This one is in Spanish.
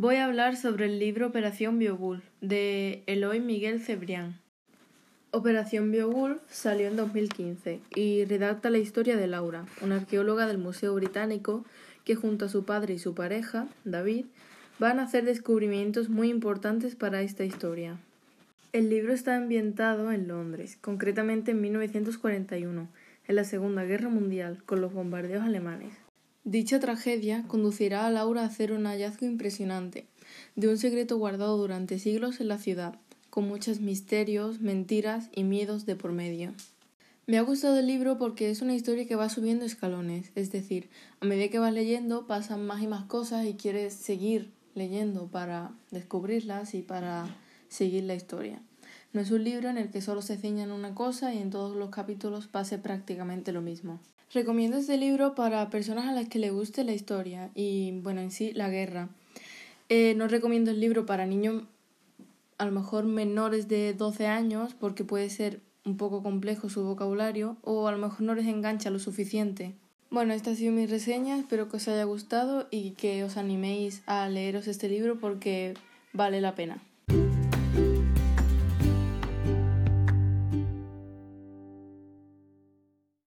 Voy a hablar sobre el libro Operación Beowulf de Eloy Miguel Cebrián. Operación Beowulf salió en 2015 y redacta la historia de Laura, una arqueóloga del Museo Británico que junto a su padre y su pareja, David, van a hacer descubrimientos muy importantes para esta historia. El libro está ambientado en Londres, concretamente en 1941, en la Segunda Guerra Mundial, con los bombardeos alemanes. Dicha tragedia conducirá a Laura a hacer un hallazgo impresionante de un secreto guardado durante siglos en la ciudad, con muchos misterios, mentiras y miedos de por medio. Me ha gustado el libro porque es una historia que va subiendo escalones, es decir, a medida que vas leyendo pasan más y más cosas y quieres seguir leyendo para descubrirlas y para seguir la historia. No es un libro en el que solo se ciña en una cosa y en todos los capítulos pase prácticamente lo mismo. Recomiendo este libro para personas a las que le guste la historia y, bueno, en sí, la guerra. Eh, no recomiendo el libro para niños a lo mejor menores de 12 años porque puede ser un poco complejo su vocabulario o a lo mejor no les engancha lo suficiente. Bueno, esta ha sido mi reseña, espero que os haya gustado y que os animéis a leeros este libro porque vale la pena.